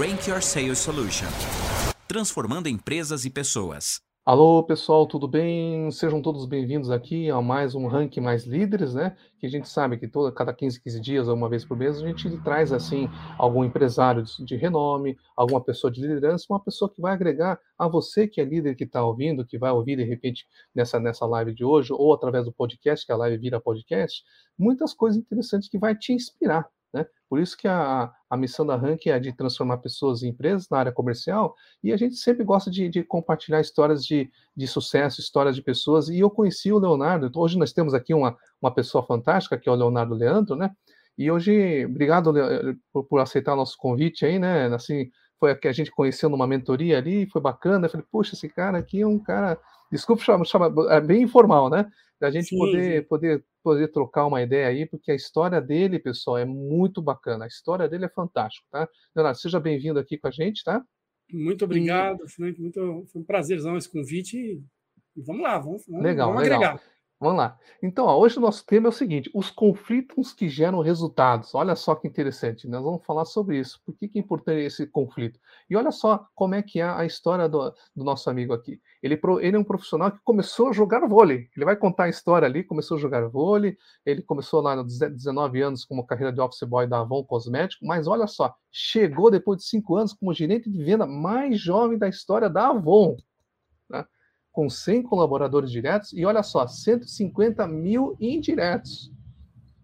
Rank Your Sales Solution transformando empresas e pessoas. Alô, pessoal, tudo bem? Sejam todos bem-vindos aqui a mais um Rank Mais Líderes, né? Que a gente sabe que toda, cada 15, 15 dias uma vez por mês a gente traz, assim, algum empresário de renome, alguma pessoa de liderança, uma pessoa que vai agregar a você que é líder que está ouvindo, que vai ouvir de repente nessa, nessa live de hoje, ou através do podcast, que a live vira podcast, muitas coisas interessantes que vai te inspirar, né? Por isso que a, a missão da Rank é de transformar pessoas em empresas na área comercial, e a gente sempre gosta de, de compartilhar histórias de, de sucesso, histórias de pessoas, e eu conheci o Leonardo, então, hoje nós temos aqui uma, uma pessoa fantástica, que é o Leonardo Leandro, né? E hoje, obrigado por, por aceitar o nosso convite aí, né? Assim, foi a que a gente conheceu numa mentoria ali, foi bacana. Eu falei, poxa, esse cara aqui é um cara, desculpa chamar, chama, é bem informal, né? Da gente sim, poder, sim. poder poder trocar uma ideia aí, porque a história dele, pessoal, é muito bacana. A história dele é fantástica, tá? Leonardo, seja bem-vindo aqui com a gente, tá? Muito obrigado, e... muito, foi um prazerzão esse convite. E vamos lá, vamos, vamos, legal, vamos legal. agregar. Vamos lá. Então, ó, hoje o nosso tema é o seguinte: os conflitos que geram resultados. Olha só que interessante, nós vamos falar sobre isso. Por que, que é importante esse conflito? E olha só como é que é a história do, do nosso amigo aqui. Ele, ele, é um profissional que começou a jogar vôlei. Ele vai contar a história ali, começou a jogar vôlei, ele começou lá nos 19 anos como carreira de office boy da Avon Cosmético, mas olha só, chegou depois de 5 anos como gerente de venda mais jovem da história da Avon com 100 colaboradores diretos e olha só, 150 mil indiretos.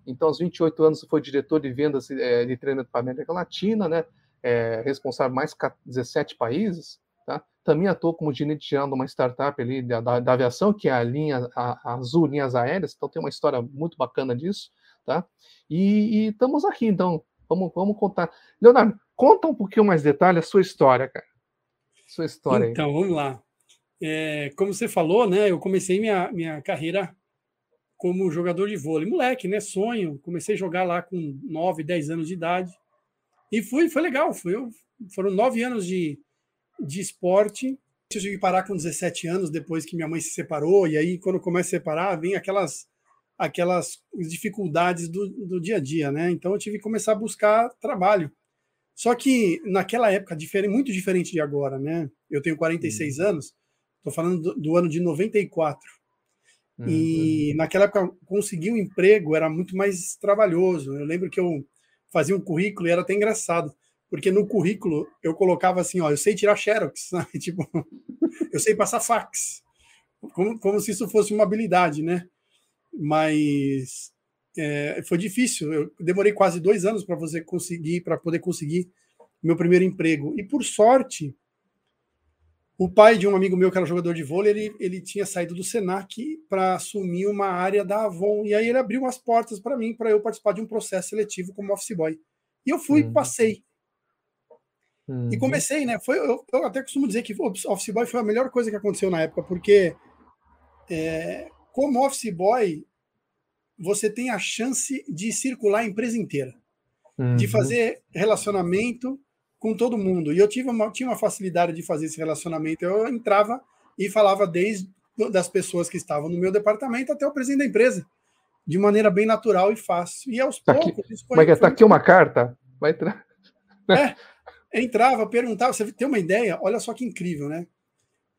Então, aos 28 anos, foi diretor de vendas é, de treinamento para a América Latina, né? É, responsável mais 17 países. Tá? Também atuou como gerente geral de uma startup ali da, da, da aviação, que é a linha a, a Azul Linhas Aéreas. Então, tem uma história muito bacana disso. Tá? E, estamos aqui, então. Vamos, vamos contar. Leonardo, conta um pouquinho mais detalhe a sua história, cara. Sua história. Então, aí. vamos lá é, como você falou, né? Eu comecei minha, minha carreira como jogador de vôlei. Moleque, né? Sonho. Comecei a jogar lá com 9, 10 anos de idade. E fui, foi legal. Foi, foram nove anos de, de esporte. Eu tive que parar com 17 anos depois que minha mãe se separou. E aí, quando começa a separar, vem aquelas aquelas dificuldades do, do dia a dia, né? Então eu tive que começar a buscar trabalho. Só que naquela época, diferente, muito diferente de agora, né? Eu tenho 46 uhum. anos Estou falando do, do, ano de 94. Uhum. E naquela época, conseguir um emprego era muito mais trabalhoso. Eu lembro que eu fazia um currículo e era até engraçado, porque no currículo eu colocava assim: ó, eu sei tirar xerox, sabe? tipo, eu sei passar fax, como, como se isso fosse uma habilidade, né? Mas é, foi difícil. Eu demorei quase dois anos para você conseguir, para poder conseguir meu primeiro emprego. E por sorte, o pai de um amigo meu que era jogador de vôlei, ele, ele tinha saído do Senac para assumir uma área da Avon. E aí ele abriu umas portas para mim, para eu participar de um processo seletivo como office boy. E eu fui, uhum. passei. Uhum. E comecei, né? Foi, eu, eu, até costumo dizer que office boy foi a melhor coisa que aconteceu na época, porque é, como office boy, você tem a chance de circular a empresa inteira, uhum. de fazer relacionamento com todo mundo. E eu tive uma, tinha uma facilidade de fazer esse relacionamento. Eu entrava e falava desde das pessoas que estavam no meu departamento até o presidente da empresa, de maneira bem natural e fácil. E aos tá poucos. Aqui, foi, mas está aqui uma carta? Vai entrar. É, entrava, perguntava. Você tem uma ideia? Olha só que incrível, né?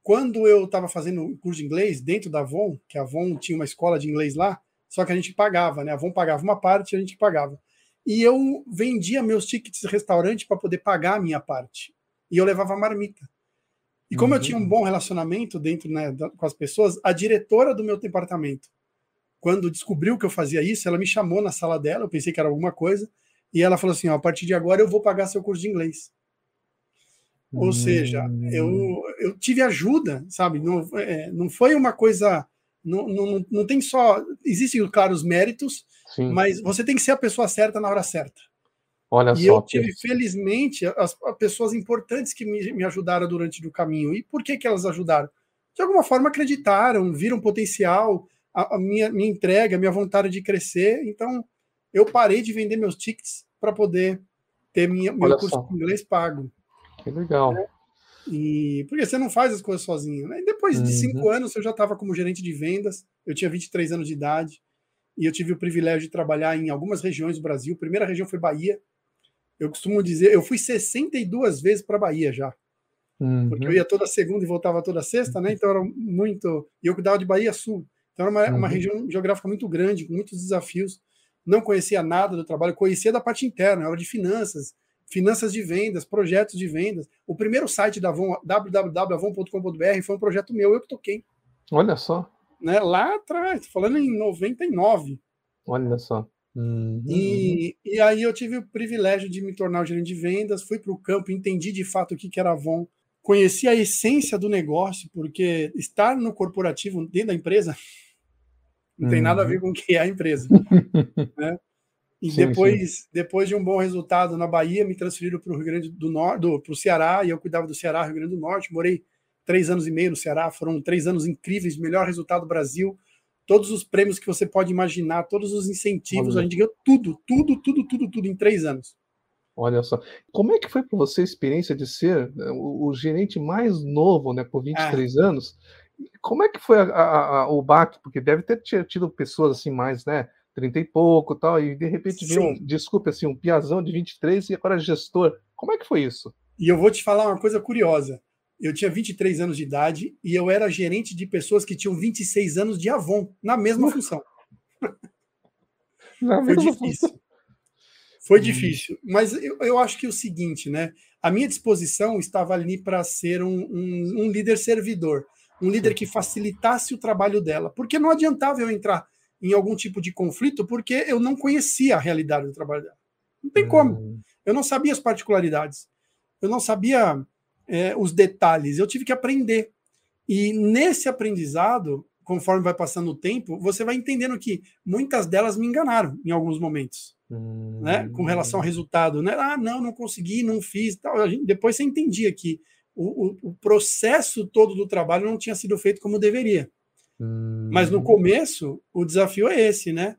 Quando eu estava fazendo o curso de inglês dentro da Avon, que a Avon tinha uma escola de inglês lá, só que a gente pagava, né? A Avon pagava uma parte e a gente pagava e eu vendia meus tickets de restaurante para poder pagar a minha parte. E eu levava marmita. E como uhum. eu tinha um bom relacionamento dentro né, com as pessoas, a diretora do meu departamento, quando descobriu que eu fazia isso, ela me chamou na sala dela, eu pensei que era alguma coisa, e ela falou assim: ó, a partir de agora eu vou pagar seu curso de inglês. Uhum. Ou seja, eu, hum. eu tive ajuda, sabe? Não, é, não foi uma coisa. Não, não, não tem só. Existem, claro, os méritos, Sim. Mas você tem que ser a pessoa certa na hora certa. Olha e só. eu tive, felizmente, as, as pessoas importantes que me, me, ajudaram durante o caminho. E por que, que elas ajudaram? De alguma forma acreditaram, viram potencial, a, a minha, minha entrega, a minha vontade de crescer. Então, eu parei de vender meus tickets para poder ter minha, meu curso de inglês pago. Que legal. É. E porque você não faz as coisas sozinho. Né? E depois de uhum. cinco anos, eu já estava como gerente de vendas, eu tinha 23 anos de idade e eu tive o privilégio de trabalhar em algumas regiões do Brasil. A primeira região foi Bahia, Eu costumo dizer, eu fui 62 vezes para Bahia já. Uhum. Porque eu ia toda segunda e voltava toda sexta, né? Então era muito. E eu cuidava de Bahia Sul. Então era uma, uhum. uma região geográfica muito grande, com muitos desafios. Não conhecia nada do trabalho, conhecia da parte interna, era de finanças, finanças de vendas, projetos de vendas. O primeiro site da Avon, www.avon.com.br, foi um projeto meu, eu que toquei. Olha só. Né, lá atrás, falando em 99. Olha só. Uhum. E, e aí eu tive o privilégio de me tornar o gerente de vendas, fui para o campo, entendi de fato o que, que era Avon, conheci a essência do negócio, porque estar no corporativo dentro da empresa não tem nada a ver uhum. com o que é a empresa. né? E sim, depois, sim. depois de um bom resultado na Bahia, me transferiram para o Rio Grande do Norte, para o Ceará, e eu cuidava do Ceará, Rio Grande do Norte. Morei três anos e meio no Ceará, foram três anos incríveis, melhor resultado do Brasil. Todos os prêmios que você pode imaginar, todos os incentivos, Olha. a gente ganhou tudo, tudo, tudo, tudo, tudo em três anos. Olha só, como é que foi para você a experiência de ser né, o, o, gerente mais novo, né, por 23 ah. anos? Como é que foi a, a, a, o baque? Porque deve ter tido pessoas assim mais, né, 30 e pouco tal, e de repente viu, um, desculpe, assim, um piazão de 23 e agora gestor. Como é que foi isso? E eu vou te falar uma coisa curiosa. Eu tinha 23 anos de idade e eu era gerente de pessoas que tinham 26 anos de Avon, na mesma função. Na foi difícil. Função. Foi hum. difícil. Mas eu, eu acho que é o seguinte, né? A minha disposição estava ali para ser um, um, um líder servidor, um líder que facilitasse o trabalho dela, porque não adiantava eu entrar em algum tipo de conflito porque eu não conhecia a realidade do trabalho dela. Não tem como. Hum. Eu não sabia as particularidades. Eu não sabia é, os detalhes. Eu tive que aprender. E nesse aprendizado, conforme vai passando o tempo, você vai entendendo que muitas delas me enganaram em alguns momentos. Hum. Né, com relação ao resultado, né? Ah, não, não consegui, não fiz. Tal. Gente, depois você entendia que o, o, o processo todo do trabalho não tinha sido feito como deveria. Mas no hum. começo, o desafio é esse, né?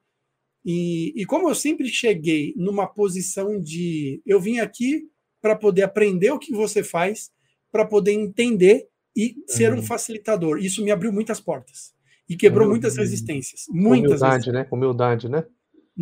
E, e como eu sempre cheguei numa posição de eu vim aqui para poder aprender o que você faz, para poder entender e ser um uhum. facilitador. Isso me abriu muitas portas e quebrou muitas resistências. Muitas Humildade, resistências. né? Humildade, né?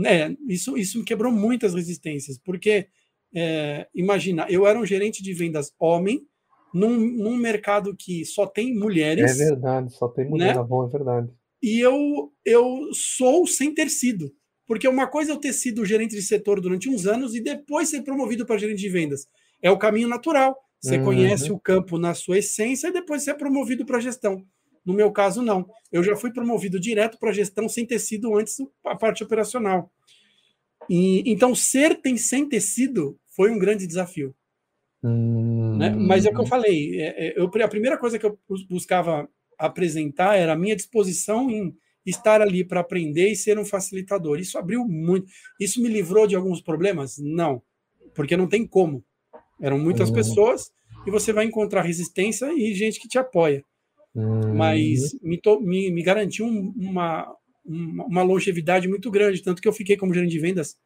É, isso, isso me quebrou muitas resistências, porque é, imagina, eu era um gerente de vendas homem, num, num mercado que só tem mulheres. É verdade, só tem mulher né? bom, é verdade. E eu, eu sou sem ter sido. Porque uma coisa é eu ter sido gerente de setor durante uns anos e depois ser promovido para gerente de vendas. É o caminho natural. Você uhum. conhece o campo na sua essência e depois você é promovido para gestão. No meu caso, não. Eu já fui promovido direto para gestão sem ter sido antes a parte operacional. E, então, ser tem sem ter sido foi um grande desafio. Hum... Né? Mas é o que eu falei. É, é, eu, a primeira coisa que eu buscava apresentar era a minha disposição em estar ali para aprender e ser um facilitador. Isso abriu muito. Isso me livrou de alguns problemas? Não, porque não tem como. Eram muitas hum. pessoas e você vai encontrar resistência e gente que te apoia. Hum. Mas me, to, me, me garantiu uma, uma longevidade muito grande, tanto que eu fiquei como gerente de vendas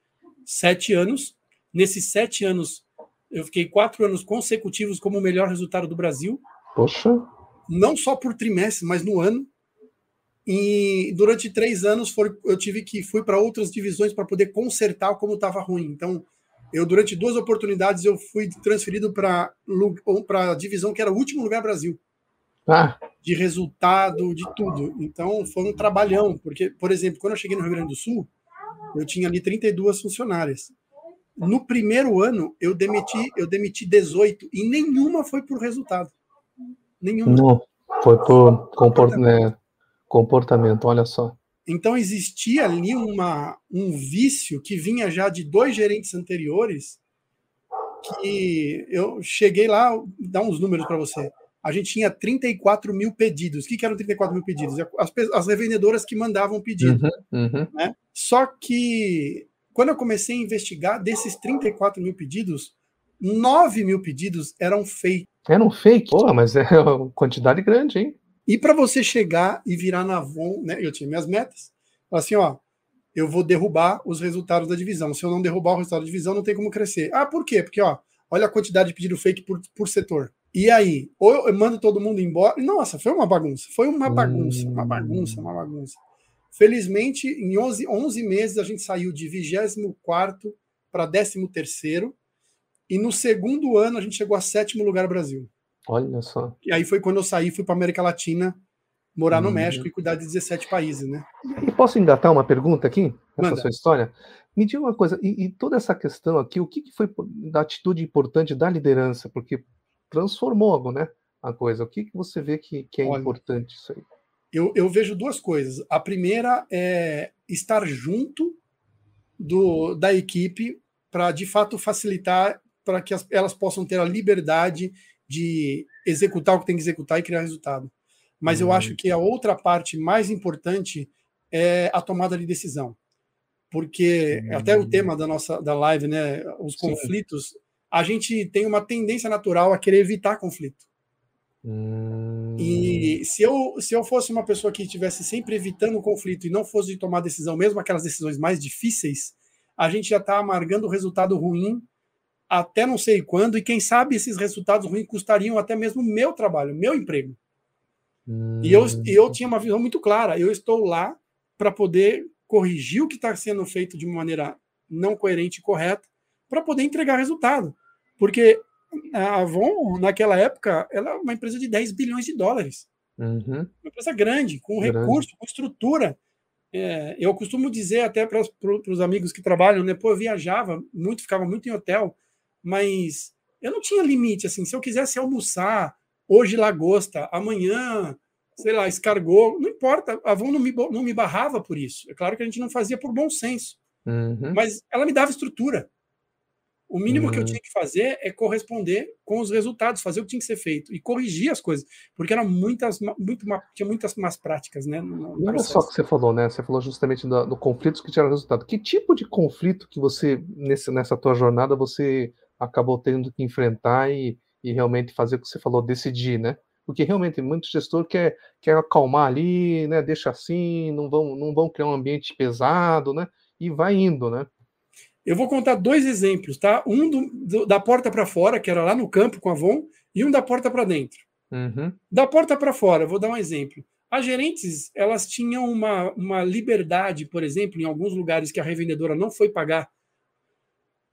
sete anos. Nesses sete anos, eu fiquei quatro anos consecutivos como o melhor resultado do Brasil. Poxa! Não só por trimestre, mas no ano. E durante três anos foi, eu tive que fui para outras divisões para poder consertar como estava ruim. Então, eu durante duas oportunidades eu fui transferido para para a divisão que era o último lugar Brasil. Ah. De resultado, de tudo. Então, foi um trabalhão, porque, por exemplo, quando eu cheguei no Rio Grande do Sul, eu tinha ali 32 funcionárias. No primeiro ano, eu demiti, eu demiti 18 e nenhuma foi por resultado. Nenhuma. Não, foi por comportamento. Né, comportamento, olha só. Então existia ali uma, um vício que vinha já de dois gerentes anteriores que eu cheguei lá, dar uns números para você. A gente tinha 34 mil pedidos. O que, que eram 34 mil pedidos? As, as revendedoras que mandavam pedido. Uhum, uhum. Né? Só que quando eu comecei a investigar, desses 34 mil pedidos, 9 mil pedidos eram fake. Eram fake? Pô, mas é uma quantidade grande, hein? E para você chegar e virar na Avon, né? Eu tinha minhas metas. Assim, ó, eu vou derrubar os resultados da divisão. Se eu não derrubar o resultado da divisão, não tem como crescer. Ah, por quê? Porque, ó, olha a quantidade de pedido fake por, por setor. E aí, ou eu mando todo mundo embora. Nossa, foi uma bagunça. Foi uma bagunça, uma bagunça, uma bagunça. Felizmente, em 11, 11 meses, a gente saiu de 24 para 13. e no segundo ano a gente chegou a sétimo lugar no Brasil. Olha só. E aí foi quando eu saí, fui para América Latina, morar no uhum. México e cuidar de 17 países, né? E posso engatar uma pergunta aqui nessa Manda. sua história? Me diga uma coisa, e, e toda essa questão aqui, o que, que, foi da atitude importante da liderança? Porque transformou, né, a coisa. O que, que você vê que, que é Olha, importante isso aí? Eu, eu vejo duas coisas. A primeira é estar junto do, da equipe para, de fato, facilitar para que as, elas possam ter a liberdade de executar o que tem que executar e criar resultado. Mas uhum. eu acho que a outra parte mais importante é a tomada de decisão. Porque uhum. até o tema da nossa da live, né, os Sim. conflitos, a gente tem uma tendência natural a querer evitar conflito. Uhum. E se eu, se eu fosse uma pessoa que estivesse sempre evitando o conflito e não fosse tomar decisão, mesmo aquelas decisões mais difíceis, a gente já está amargando o resultado ruim até não sei quando, e quem sabe esses resultados ruins custariam até mesmo meu trabalho, meu emprego. Hum. E eu, eu tinha uma visão muito clara. Eu estou lá para poder corrigir o que está sendo feito de uma maneira não coerente e correta, para poder entregar resultado. Porque a Avon, naquela época, ela é uma empresa de 10 bilhões de dólares. Uhum. Uma empresa grande, com grande. recurso, com estrutura. É, eu costumo dizer até para os amigos que trabalham, né? Pô, eu viajava muito, ficava muito em hotel, mas eu não tinha limite, assim, se eu quisesse almoçar, hoje lagosta, amanhã, sei lá, escargot, não importa, a Avon não me, não me barrava por isso. É claro que a gente não fazia por bom senso, uhum. mas ela me dava estrutura. O mínimo uhum. que eu uhum. tinha que fazer é corresponder com os resultados, fazer o que tinha que ser feito e corrigir as coisas, porque eram muitas, muito, tinha muitas más práticas, né? Olha só o que você falou, né? Você falou justamente do, do conflito que gera resultado. Que tipo de conflito que você nesse, nessa tua jornada você acabou tendo que enfrentar e, e realmente fazer o que você falou, decidir, né? Porque realmente muito gestor quer, quer acalmar ali, né? Deixa assim, não vão, não vão criar um ambiente pesado, né? E vai indo, né? Eu vou contar dois exemplos, tá? Um do, do, da porta para fora, que era lá no campo com a Avon, e um da porta para dentro. Uhum. Da porta para fora, vou dar um exemplo. As gerentes, elas tinham uma, uma liberdade, por exemplo, em alguns lugares que a revendedora não foi pagar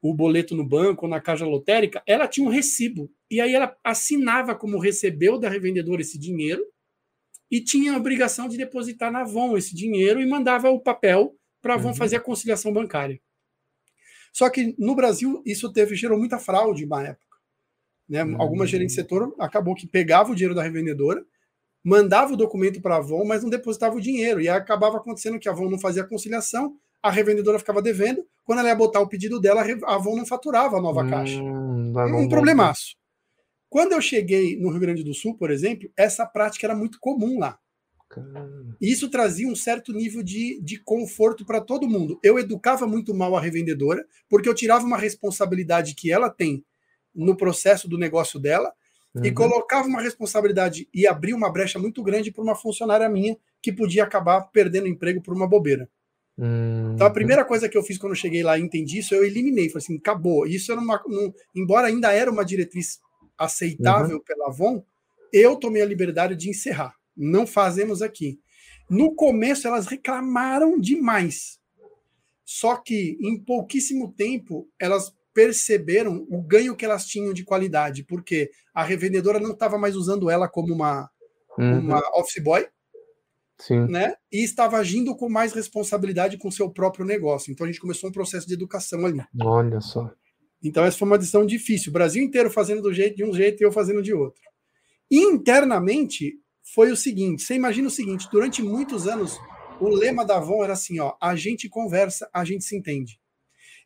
o boleto no banco ou na caixa lotérica, ela tinha um recibo. E aí ela assinava como recebeu da revendedora esse dinheiro e tinha a obrigação de depositar na Avon esse dinheiro e mandava o papel para a Avon uhum. fazer a conciliação bancária. Só que no Brasil isso teve gerou muita fraude na época. Né? Uhum. Algumas gerentes de setor acabou que pegava o dinheiro da revendedora, mandava o documento para a Avon, mas não depositava o dinheiro. E acabava acontecendo que a Avon não fazia conciliação, a revendedora ficava devendo, quando ela ia botar o pedido dela, a Avon não faturava a nova hum, caixa. Um problemaço. Quando eu cheguei no Rio Grande do Sul, por exemplo, essa prática era muito comum lá. Isso trazia um certo nível de, de conforto para todo mundo. Eu educava muito mal a revendedora, porque eu tirava uma responsabilidade que ela tem no processo do negócio dela uhum. e colocava uma responsabilidade e abria uma brecha muito grande para uma funcionária minha que podia acabar perdendo o emprego por uma bobeira. Hum, então a primeira coisa que eu fiz quando eu cheguei lá e entendi isso, eu eliminei, falei assim, acabou. Isso era uma, um, embora ainda era uma diretriz aceitável uhum. pela Avon, eu tomei a liberdade de encerrar. Não fazemos aqui. No começo elas reclamaram demais. Só que em pouquíssimo tempo elas perceberam o ganho que elas tinham de qualidade, porque a revendedora não estava mais usando ela como uma, uhum. uma office boy, Sim. Né? E estava agindo com mais responsabilidade com seu próprio negócio. Então a gente começou um processo de educação ali. Olha só. Então essa foi uma decisão difícil. O Brasil inteiro fazendo do jeito de um jeito e eu fazendo de outro. E internamente foi o seguinte: você imagina o seguinte: durante muitos anos o lema da Avon era assim, ó, a gente conversa, a gente se entende.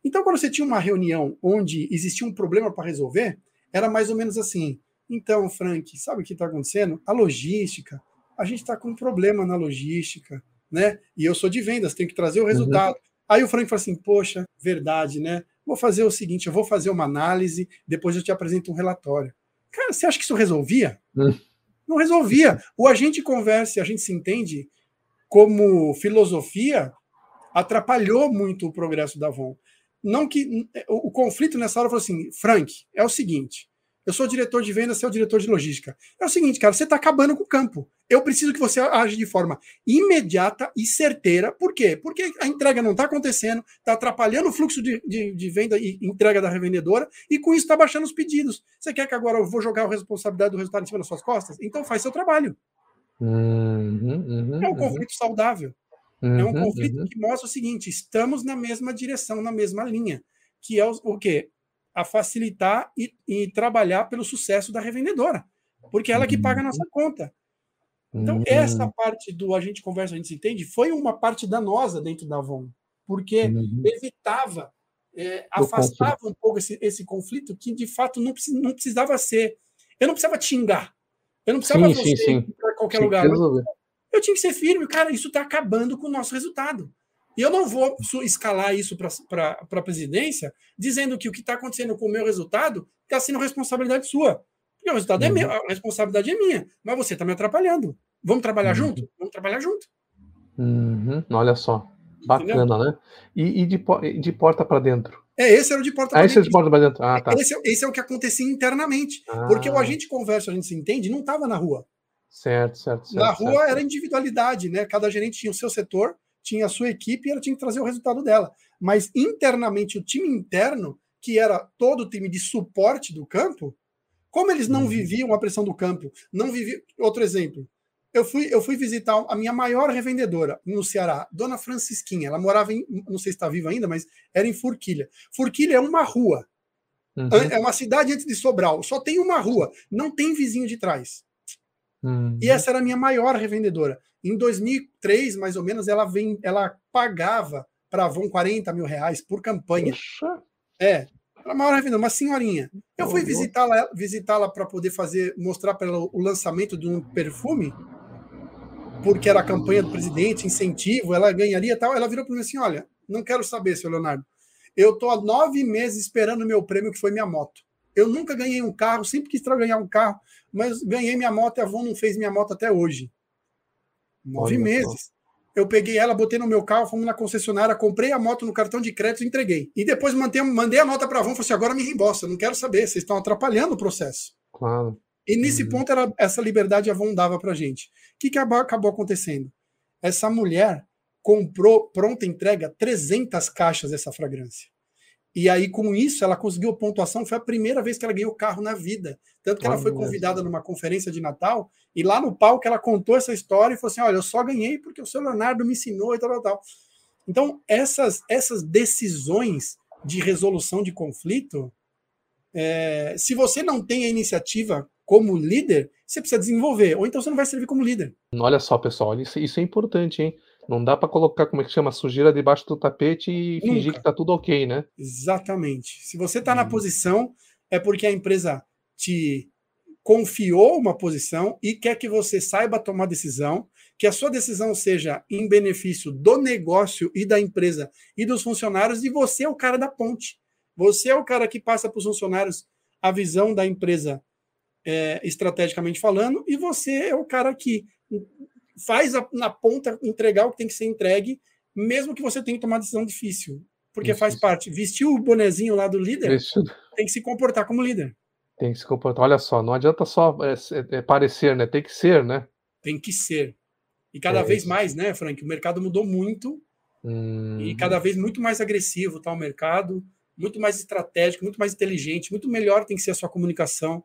Então quando você tinha uma reunião onde existia um problema para resolver, era mais ou menos assim. Então, Frank, sabe o que está acontecendo? A logística, a gente está com um problema na logística, né? E eu sou de vendas, tenho que trazer o uhum. resultado. Uhum. Aí o Frank fala assim: Poxa, verdade, né? Vou fazer o seguinte: eu vou fazer uma análise, depois eu te apresento um relatório. Cara, você acha que isso resolvia? Uhum. Não resolvia. O a gente conversa, a gente se entende como filosofia atrapalhou muito o progresso da Avon. Não que o, conflito nessa hora falou assim, Frank, é o seguinte, Eu sou diretor de vendas, você é o diretor de logística. É o seguinte, cara, você está acabando com o campo. Eu preciso que você age de forma imediata e certeira. Por quê? Porque a entrega não está acontecendo, está atrapalhando o fluxo de, de, de, venda e entrega da revendedora, e com isso está baixando os pedidos. Você quer que agora eu vou jogar a responsabilidade do resultado em cima das suas costas? Então faz seu trabalho. Uhum, uhum, é um uhum. conflito saudável. Uhum, é um conflito uhum. que mostra o seguinte: estamos na mesma direção, na mesma linha. Que é o, o quê? A facilitar e, e, trabalhar pelo sucesso da revendedora. Porque é ela que paga a nossa conta. Então, essa parte do a gente conversa, a gente se entende, foi uma parte danosa dentro da Avon. Porque evitava, é, afastava um pouco esse, esse conflito que de fato não, não precisava ser. Eu não precisava xingar. Eu não precisava sim, sim, sim. para qualquer sim, lugar. Eu tinha que ser firme, cara, isso está acabando com o nosso resultado. E eu não vou escalar isso para a presidência dizendo que o que está acontecendo com o meu resultado está sendo responsabilidade sua. Porque o resultado é uhum. é meu, a responsabilidade é minha. Mas você está me atrapalhando. Vamos trabalhar uhum. junto? Vamos trabalhar junto. Uhum. Olha só. Bacana, Entendeu? né? E, e de, de porta para dentro? É, esse era o de porta para ah, dentro. Esse é de porta para dentro. Ah, tá. Esse, esse, é o que acontecia internamente. Ah. Porque o agente conversa, a gente se entende, não estava na rua. Certo, certo, certo. Na rua certo. era individualidade, né? Cada gerente tinha o seu setor, tinha a sua equipe e ela tinha que trazer o resultado dela. Mas internamente, o time interno, que era todo o time de suporte do campo, como eles não uhum. viviam a pressão do campo, não viviam. Outro exemplo. Eu fui, eu fui visitar a minha maior revendedora no Ceará, Dona Francisquinha. Ela morava em, não sei se está viva ainda, mas era em Forquilha. Forquilha é uma rua. Uhum. É uma cidade antes de Sobral. Só tem uma rua. Não tem vizinho de trás. Uhum. E essa era a minha maior revendedora. Em 2003, mais ou menos, ela, vem, ela pagava para a Avon 40 mil reais por campanha. Poxa. É, era a maior revendedora, uma senhorinha. Eu fui visitá-la visitá para poder fazer, mostrar para ela o lançamento de um perfume, porque era a campanha do presidente, incentivo, ela ganharia tal. Ela virou para mim assim: olha, não quero saber, seu Leonardo. Eu estou há nove meses esperando o meu prêmio, que foi minha moto. Eu nunca ganhei um carro, sempre quis ganhar um carro, mas ganhei minha moto e a Avon não fez minha moto até hoje. Nove Olha meses. Só. Eu peguei ela, botei no meu carro, fomos na concessionária, comprei a moto no cartão de crédito e entreguei. E depois mandei, mandei a nota para a Avon e falei assim: agora me reembolsa, não quero saber, vocês estão atrapalhando o processo. Claro. E nesse uhum. ponto, era, essa liberdade a Avon dava para gente. O que, que acabou acontecendo? Essa mulher comprou, pronta entrega, 300 caixas dessa fragrância. E aí, com isso, ela conseguiu pontuação. Foi a primeira vez que ela ganhou carro na vida. Tanto que ela foi convidada numa conferência de Natal, e lá no palco ela contou essa história e falou assim: Olha, eu só ganhei porque o seu Leonardo me ensinou e tal, tal, tal. Então, essas, essas decisões de resolução de conflito, é, se você não tem a iniciativa como líder, você precisa desenvolver, ou então você não vai servir como líder. Olha só, pessoal, isso, isso é importante, hein? Não dá para colocar, como é que chama, sujeira debaixo do tapete e Nunca. fingir que tá tudo ok, né? Exatamente. Se você está hum. na uhum. posição, é porque a empresa te confiou uma posição e quer que você saiba tomar decisão, que a sua decisão seja em benefício do negócio e da empresa e dos funcionários, e você é o cara da ponte. Você é o cara que passa para os funcionários a visão da empresa é, estrategicamente falando, e você é o cara que faz a, na ponta entregar o que tem que ser entregue, mesmo que você tenha que tomar decisão difícil. Porque isso, faz isso. parte. Vestir o bonezinho lá do líder, isso. tem que se comportar como líder. Tem que se comportar. Olha só, não adianta só é, é, parecer, né? Tem que ser, né? Tem que ser. E cada é vez mais, né, Frank? O mercado mudou muito. Hum... E cada vez muito mais agressivo está o mercado, muito mais estratégico, muito mais inteligente, muito melhor tem que ser a sua comunicação,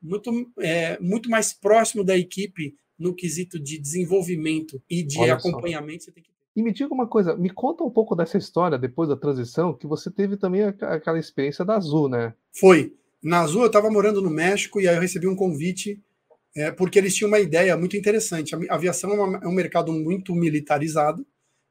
muito, é, muito mais próximo da equipe no quesito de desenvolvimento e de Olha acompanhamento, só. você tem que e me diga uma coisa, me conta um pouco dessa história depois da transição, que você teve também aquela experiência da Azul, né? Foi. Na Azul eu estava morando no México e aí eu recebi um convite, é, porque eles tinham uma ideia muito interessante. A aviação é, uma, é um mercado muito militarizado,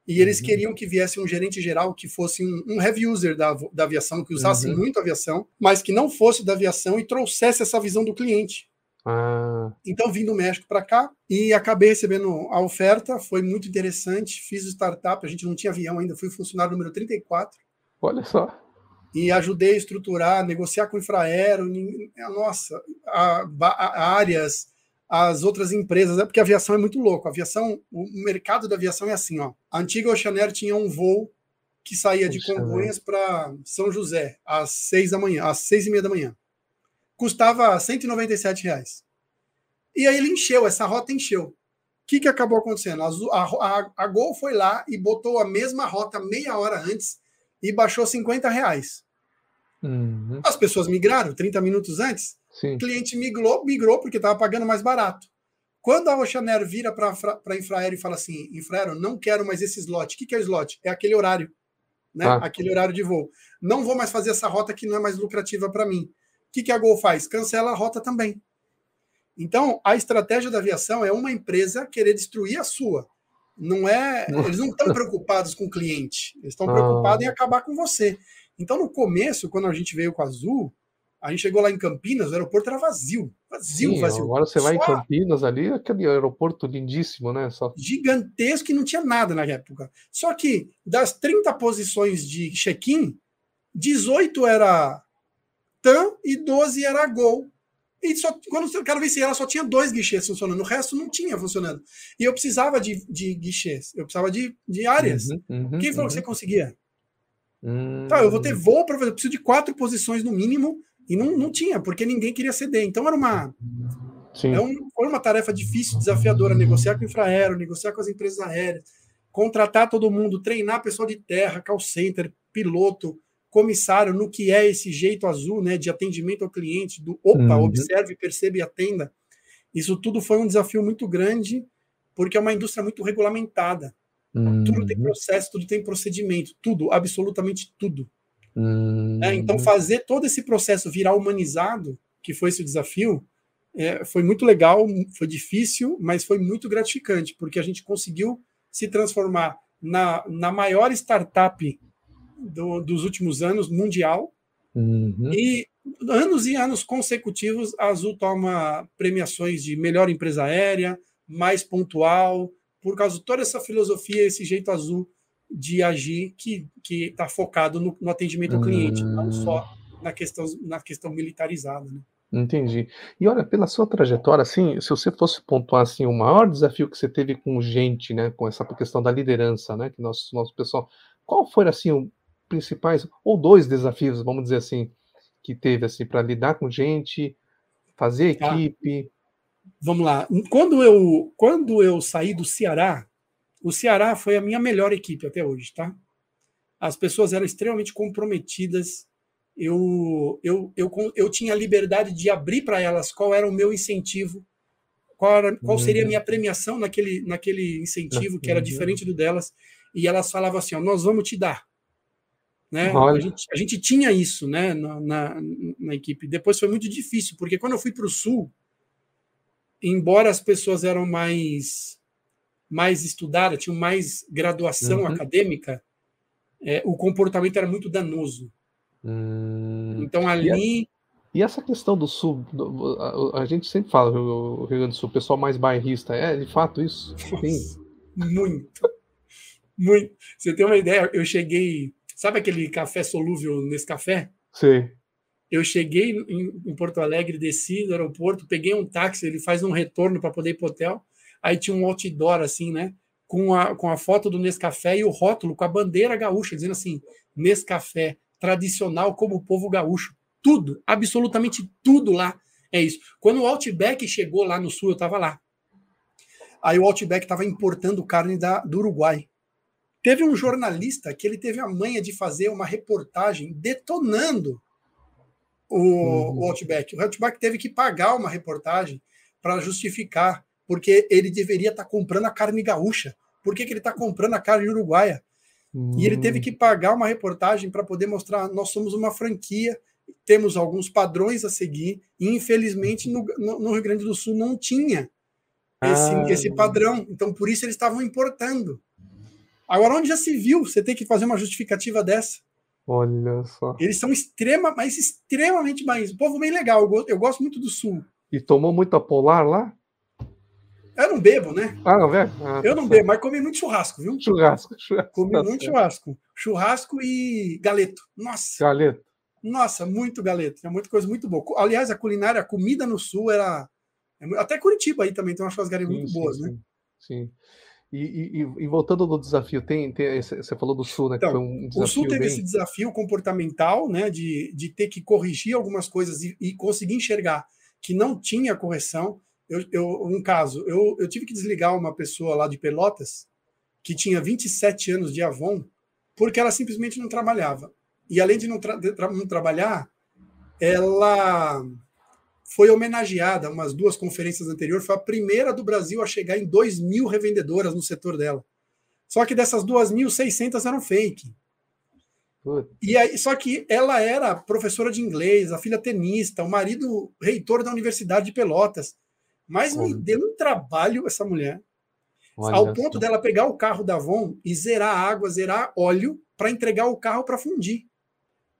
e eles uhum. queriam que viesse um gerente geral que fosse um, um heavy user da, da aviação, que usasse uhum. muito a aviação, mas que não fosse da aviação e trouxesse essa visão do cliente. Ah. Então vim do México para cá e acabei recebendo a oferta, foi muito interessante. Fiz startup, a gente não tinha avião ainda, fui funcionário número 34. Olha só. E ajudei a estruturar, negociar com o Infraero, nossa, a, a, áreas, as outras empresas, é porque a aviação é muito louco. A aviação, o mercado da aviação é assim, ó. A antiga Oceanair tinha um voo que saía de Congonhas para São José às seis da manhã, às seis e meia da manhã. Custava 197 reais. E aí ele encheu, essa rota encheu. O que, que acabou acontecendo? A, a, a Gol foi lá e botou a mesma rota meia hora antes e baixou 50 reais. Uhum. As pessoas migraram 30 minutos antes. Sim. O cliente migrou, migrou porque estava pagando mais barato. Quando a Oceanair vira para a Infraero e fala assim: Infraero, não quero mais esse slot. O que, que é slot? É aquele horário, né? Ah. Aquele horário de voo. Não vou mais fazer essa rota que não é mais lucrativa para mim. O que, que a Gol faz? Cancela a rota também. Então, a estratégia da aviação é uma empresa querer destruir a sua. Não é. Eles não estão preocupados com o cliente. Eles estão ah. preocupados em acabar com você. Então, no começo, quando a gente veio com a Azul, a gente chegou lá em Campinas, o aeroporto era vazio. Vazio, Sim, vazio. Agora você Só... vai em Campinas ali, aquele aeroporto lindíssimo, né? Só... Gigantesco e não tinha nada na época. Só que das 30 posições de check-in, 18 era TAM e 12 era Gol. E só, quando quero ver se ela só tinha dois guichês funcionando, o resto não tinha funcionando. E eu precisava de, de guichês, eu precisava de, de áreas. Uhum, uhum, Quem falou uhum. que você conseguia? Uhum. Tá, eu vou ter voo para fazer, eu preciso de quatro posições no mínimo e não, não tinha, porque ninguém queria ceder. Então era uma. É um, foi uma tarefa difícil, desafiadora, negociar com o Infraero, negociar com as empresas aéreas, contratar todo mundo, treinar pessoal de terra, call center, piloto, comissário, no que é esse jeito azul né, de atendimento ao cliente, do opa, uhum. observe, perceba e atenda. Isso tudo foi um desafio muito grande, porque é uma indústria muito regulamentada. Uhum. Tudo tem processo, tudo tem procedimento, tudo, absolutamente tudo. Hum. É, então, fazer todo esse processo virar humanizado, que foi esse desafio, é, foi muito legal, foi difícil, mas foi muito gratificante, porque a gente conseguiu se transformar na, na maior startup do, dos últimos anos, mundial, uhum. e anos e anos consecutivos, a Azul toma premiações de melhor empresa aérea, mais pontual, por causa de toda essa filosofia, esse jeito azul de agir que está focado no, no, atendimento ao cliente, hum. não só na questão, na questão militarizada. Né? Entendi. E olha, pela sua trajetória, assim, se você fosse pontuar assim, o maior desafio que você teve com gente, né, com essa questão da liderança, né, que nosso nosso pessoal, qual foram assim principais ou dois desafios, vamos dizer assim, que teve assim para lidar com gente, fazer tá. equipe? Vamos lá. Quando eu quando eu saí do Ceará, o Ceará foi a minha melhor equipe até hoje, tá? As pessoas eram extremamente comprometidas. Eu, eu, eu, eu tinha liberdade de abrir para elas qual era o meu incentivo, qual, era, qual seria a minha uhum. premiação naquele, naquele incentivo, que era uhum. diferente do delas. E elas falavam assim: ó, nós vamos te dar. Né? A, gente, a gente tinha isso né, na, na, na equipe. Depois foi muito difícil, porque quando eu fui para o Sul, embora as pessoas eram mais mais estudada, tinham mais graduação uhum. acadêmica, é, o comportamento era muito danoso. Hum. Então ali. E, essa questão do sul, a, gente sempre fala, o Rio Grande do Sul, o pessoal mais bairrista, é de fato isso? Sim. Muito. Muito. Você tem uma ideia? Eu cheguei. Sabe aquele café solúvel nesse café? Sim. Eu cheguei em, Porto Alegre, desci do aeroporto, peguei um táxi, ele faz um retorno para poder ir para o hotel aí tinha um outdoor assim, né? Com a, com a foto do Nescafé e o rótulo com a bandeira gaúcha, dizendo assim: Nescafé, tradicional como o povo gaúcho. Tudo, absolutamente tudo lá é isso. Quando o Outback chegou lá no sul, eu estava lá. Aí o Outback estava importando carne da, do Uruguai. Teve um jornalista que ele teve a manha de fazer uma reportagem detonando o, uhum. o Outback. O Outback teve que pagar uma reportagem para justificar porque ele deveria estar tá comprando a carne gaúcha. Por que, que ele está comprando a carne uruguaia? Hum. E ele teve que pagar uma reportagem para poder mostrar: nós somos uma franquia, temos alguns padrões a seguir, e infelizmente no, no Rio Grande do Sul não tinha esse, ah. esse padrão. Então, por isso eles estavam importando. Agora, onde já se viu você tem que fazer uma justificativa dessa? Olha só. Eles são extrema, mas extremamente mais. O povo bem legal. Eu, gosto muito do Sul. E tomou muita polar lá? Eu não bebo, né? Ah, não bebe? Ah, eu não bebo, mas comi muito churrasco, viu? Churrasco, churrasco. Comi tá muito certo. churrasco. Churrasco e galeto. Nossa. Galeto. Nossa, muito galeto. É muita coisa muito boa. Aliás, a culinária, a comida no sul era. É até Curitiba aí também tem umas churrascarias muito boas, sim, né? Sim. E, e, e, voltando do desafio, tem, tem, você falou do Sul, né? Então, um o Sul teve bem... esse desafio comportamental, né? De, de ter que corrigir algumas coisas e, e conseguir enxergar que não tinha correção. Eu, eu, um caso, eu, eu tive que desligar uma pessoa lá de Pelotas que tinha 27 anos de Avon porque ela simplesmente não trabalhava. E além de não, tra tra não trabalhar, ela foi homenageada umas duas conferências anteriores, foi a primeira do Brasil a chegar em 2 mil revendedoras no setor dela. Só que dessas 2.600 eram fake. E aí, só que ela era professora de inglês, a filha tenista, o marido reitor da Universidade de Pelotas. Mas me deu um trabalho essa mulher, Olha ao ponto dela pegar o carro da Avon e zerar água, zerar óleo para entregar o carro para fundir.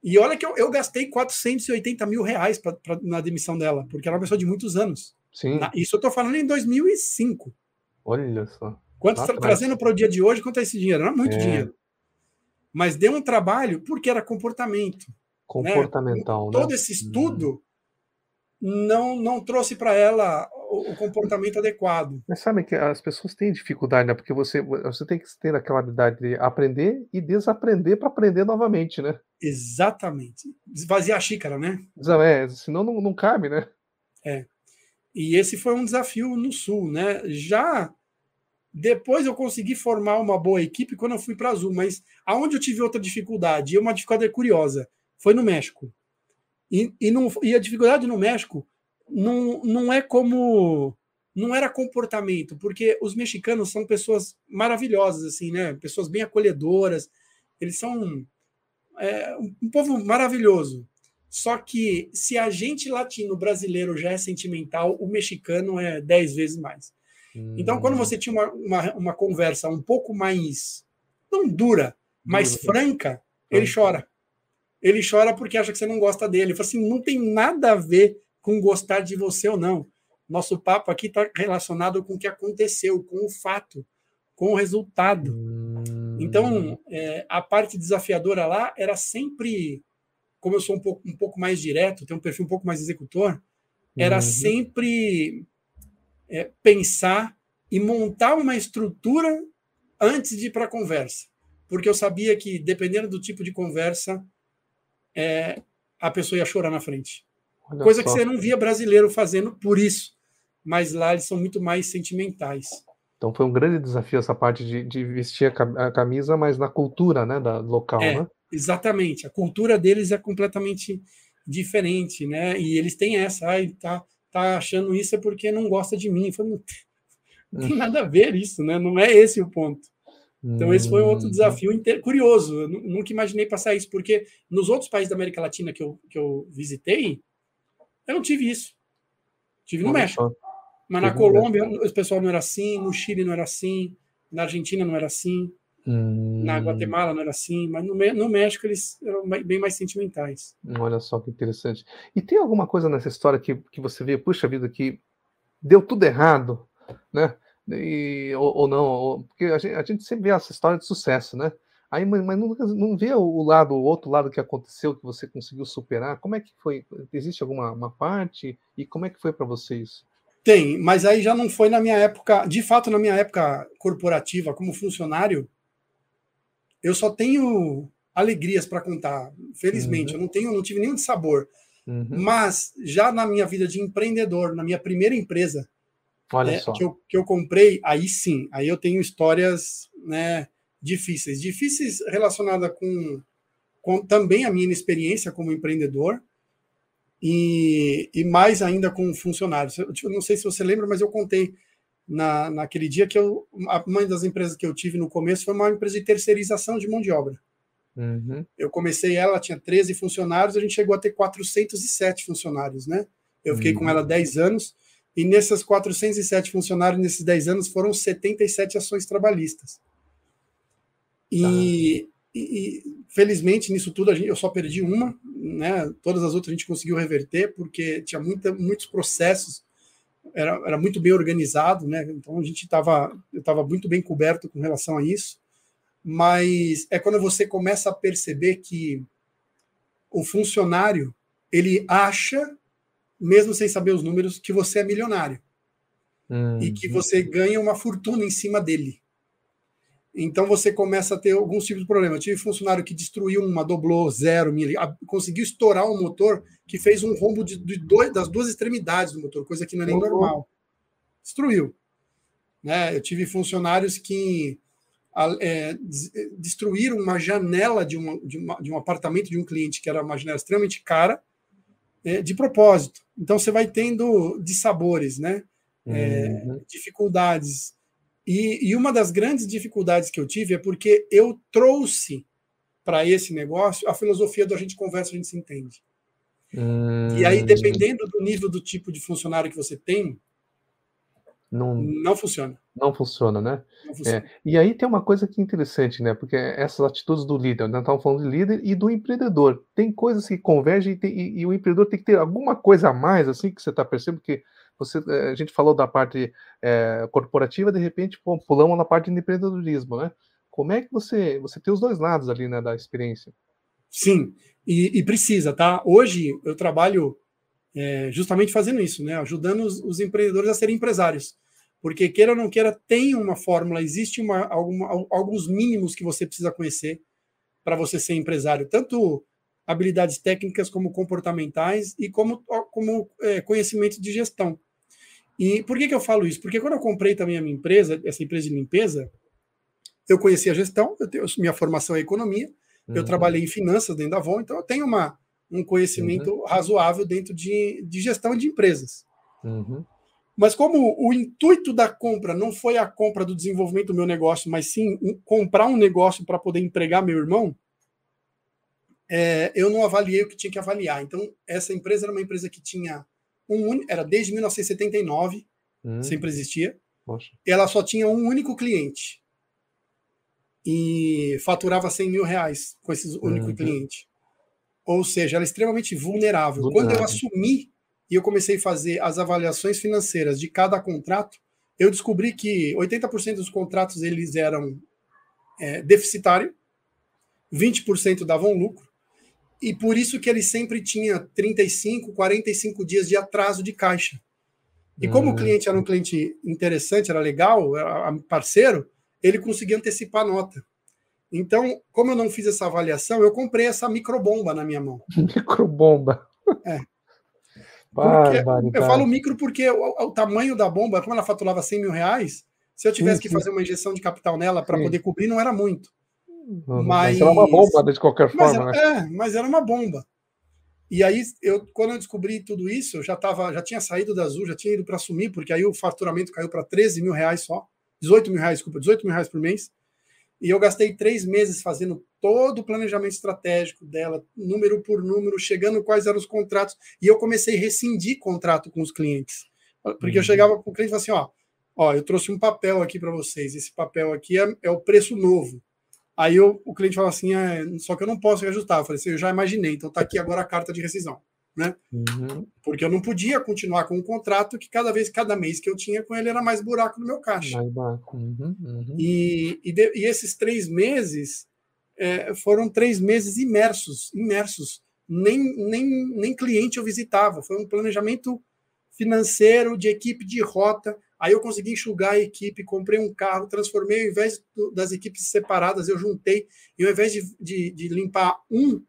E olha que eu, eu gastei 480 mil reais pra, pra, na demissão dela, porque ela é uma pessoa de muitos anos. Sim. Na, isso eu estou falando em 2005. Olha só. Quanto, tra trazendo para o dia de hoje, quanto é esse dinheiro? Não é muito é. dinheiro. Mas deu um trabalho porque era comportamento. Né? Comportamental, né? Todo esse estudo hum. não, não trouxe para ela o, comportamento adequado. Mas sabe que as pessoas têm dificuldade, né? Porque você, você tem que ter aquela habilidade de aprender e desaprender para aprender novamente, né? Exatamente. Esvaziar a xícara, né? É, senão não, não cabe, né? É. E esse foi um desafio no Sul, né? Já depois eu consegui formar uma boa equipe quando eu fui para Azul, mas aonde eu tive outra dificuldade, e uma dificuldade curiosa, foi no México. E, e, não, e a dificuldade no México não, não é como não era comportamento, porque os mexicanos são pessoas maravilhosas, assim, né? Pessoas bem acolhedoras. Eles são é, um povo maravilhoso. Só que se a gente latino brasileiro já é sentimental, o mexicano é dez vezes mais. Hum. Então, quando você tinha uma, uma, uma, conversa um pouco mais, não dura, mais franca, ele chora. Ele chora porque acha que você não gosta dele. Ele fala assim: não tem nada a ver com gostar de você ou não. Nosso papo aqui está relacionado com o que aconteceu, com o fato, com o resultado. Hum. Então, é, a parte desafiadora lá era sempre, como eu sou um pouco, um pouco mais direto, tenho um perfil um pouco mais executor, era uhum. sempre é, pensar e montar uma estrutura antes de ir para a conversa. Porque eu sabia que, dependendo do tipo de conversa, é, a pessoa ia chorar na frente. Olha Coisa só. que você não via brasileiro fazendo por isso. Mas lá eles são muito mais sentimentais. Então foi um grande desafio essa parte de, de vestir a camisa, mas na cultura né, da local, é, né? Exatamente. A cultura deles é completamente diferente, né? E eles têm essa, ai, tá, tá achando isso é porque não gosta de mim. Falo, não tem nada a ver isso, né? Não é esse o ponto. Então, esse foi um outro hum. desafio curioso. Eu nunca imaginei passar isso, porque nos outros países da América Latina que eu, que eu visitei, eu não tive isso. Tive no México. Mas na Colômbia o pessoal não era assim, no Chile não era assim, na Argentina não era assim, hum. na Guatemala não era assim, mas no, no, México eles eram bem mais sentimentais. Olha só que interessante. E tem alguma coisa nessa história que, que você vê, puxa vida, que deu tudo errado, né? E, ou, ou não, ou, porque a gente, a gente sempre vê essa história de sucesso, né? Aí, mas, mas não, não vê o lado, o outro lado que aconteceu, que você conseguiu superar? Como é que foi? Existe alguma uma parte? E como é que foi para você isso? Tem, mas aí já não foi na minha época, de fato, na minha época corporativa, como funcionário, eu só tenho alegrias para contar. Felizmente, uhum. eu não tenho, não tive nenhum sabor. Uhum. Mas já na minha vida de empreendedor, na minha primeira empresa, Olha é, que, eu, que eu comprei, aí sim, aí eu tenho histórias, né? Difíceis. Difíceis relacionada com, com também a minha experiência como empreendedor e, e mais ainda com funcionários. Eu, eu, não sei se você lembra, mas eu contei na, naquele dia que eu, uma das empresas que eu tive no começo foi uma empresa de terceirização de mão de obra. Uhum. Eu comecei ela, tinha 13 funcionários, a gente chegou a ter 407 funcionários, né? Eu fiquei uhum. com ela 10 anos, e nessas 407 funcionários, nesses 10 anos, foram 77 ações trabalhistas. E, tá. e, e, felizmente nisso tudo gente, eu só perdi uma, né? Todas as outras a gente conseguiu reverter porque tinha muita, muitos processos, era, era muito bem organizado, né? Então a gente estava, eu estava muito bem coberto com relação a isso. Mas é quando você começa a perceber que o funcionário ele acha, mesmo sem saber os números, que você é milionário. Hum. E que você ganha uma fortuna em cima dele. Então você começa a ter alguns tipos de problema. Eu tive funcionário que destruiu uma, dobrou zero, conseguiu estourar um motor que fez um rombo de, de dois, das duas extremidades do motor, coisa que não é nem uhum. normal. Destruiu. Né? Eu tive funcionários que é, destruíram uma janela de, uma, de, uma, de, um apartamento de um cliente, que era uma janela extremamente cara, é, de propósito. Então você vai tendo dissabores, né? É, uhum. dificuldades. E, e uma das grandes dificuldades que eu tive é porque eu trouxe para esse negócio a filosofia do a gente conversa, a gente se entende. Uhum. E aí, hum. dependendo do nível do tipo de funcionário que você tem, não, não funciona. Não funciona, né? Não funciona. É. E aí tem uma coisa que é interessante, né? Porque essas atitudes do líder, nós estamos falando de líder e do empreendedor. Tem coisas que convergem e, tem, e, e o empreendedor tem que ter alguma coisa a mais, assim, que você está percebendo que você, eh, a gente falou da parte é, corporativa, de repente pô, pulamos na parte de empreendedorismo, né? Como é que você você tem os dois lados ali, né, da experiência? Sim, e, e precisa, tá? Hoje eu trabalho é, justamente fazendo isso, né? Ajudando os, os, empreendedores a serem empresários. Porque, queira ou não queira, tem uma fórmula, existe uma, alguma, alguns mínimos que você precisa conhecer para você ser empresário, tanto habilidades técnicas como comportamentais e como, como é, conhecimento de gestão. E por que, que eu falo isso? Porque quando eu comprei também a minha empresa, essa empresa de limpeza, eu conheci a gestão, eu tenho, minha formação é economia, uhum. eu trabalhei em finanças dentro da Avon, então eu tenho uma, um conhecimento uhum. razoável dentro de, de gestão de empresas. Uhum. Mas como o intuito da compra não foi a compra do desenvolvimento do meu negócio, mas sim um, comprar um negócio para poder empregar meu irmão, é, eu não avaliei o que tinha que avaliar. Então, essa empresa era uma empresa que tinha um era desde 1979, hum. sempre existia. Poxa. Ela só tinha um único cliente e faturava 100 mil reais com esse único uhum. cliente. Ou seja, ela é extremamente vulnerável. vulnerável. Quando eu assumi e eu comecei a fazer as avaliações financeiras de cada contrato, eu descobri que 80% dos contratos eles eram é, deficitários, 20% davam lucro, e por isso que ele sempre tinha 35, 45 dias de atraso de caixa. E como hum. o cliente era um cliente interessante, era legal, era parceiro, ele conseguia antecipar a nota. Então, como eu não fiz essa avaliação, eu comprei essa microbomba na minha mão. Microbomba. É. Porque, eu falo micro porque o, o, tamanho da bomba, como ela faturava 100 mil reais, se eu tivesse sim, sim. que fazer uma injeção de capital nela para poder cobrir, não era muito. Mas, mas era uma bomba de qualquer forma, mas, né? É, mas era uma bomba. E aí, eu, quando eu descobri tudo isso, eu já, tava, já tinha saído da Azul, já tinha ido para assumir, porque aí o faturamento caiu para 13 mil reais só, 18 mil reais, desculpa, 18 mil reais por mês. E eu gastei três meses fazendo todo o planejamento estratégico dela, número por número, chegando quais eram os contratos. E eu comecei a rescindir contrato com os clientes. Porque uhum. eu chegava com o cliente e falava assim: ó, ó, eu trouxe um papel aqui para vocês. Esse papel aqui é, é o preço novo. Aí eu, o cliente fala assim: é, só que eu não posso reajustar. Eu falei assim: eu já imaginei, então tá aqui agora a carta de rescisão. Né? Uhum. Porque eu não podia continuar com um contrato que cada vez, cada mês que eu tinha com ele era mais buraco no meu caixa. Mais buraco. Uhum, uhum. E, e, de, e, esses três meses é, foram três meses imersos, imersos. Nem, nem, nem cliente eu visitava. Foi um planejamento financeiro de equipe de rota. Aí eu consegui enxugar a equipe, comprei um carro, transformei, ao invés das equipes separadas, eu juntei, e ao invés de, de, de limpar um,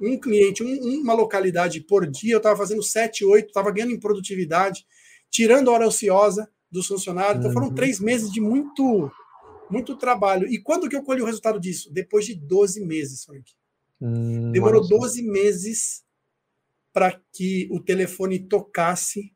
um cliente, um, uma localidade por dia, eu estava fazendo sete, oito, estava ganhando em produtividade, tirando a hora ociosa dos funcionários. Então foram uhum. três meses de muito, muito trabalho. E quando que eu colhi o resultado disso? Depois de 12 meses, Frank. Hum, Demorou nossa. 12 meses para que o telefone tocasse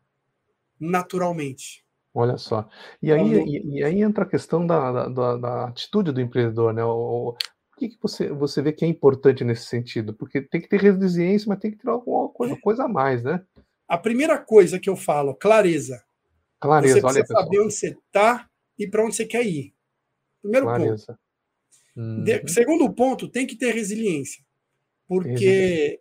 naturalmente. Olha só. E aí, e, e aí entra a questão da, da, da, atitude do empreendedor, né? O, o que, que você, você vê que é importante nesse sentido? Porque tem que ter resiliência, mas tem que ter alguma coisa, é. coisa a mais, né? A primeira coisa que eu falo, clareza. Clareza, você precisa olha, saber onde você está e para onde você quer ir. Primeiro clareza. ponto. Uhum. De, segundo ponto, tem que ter resiliência. Porque resiliência.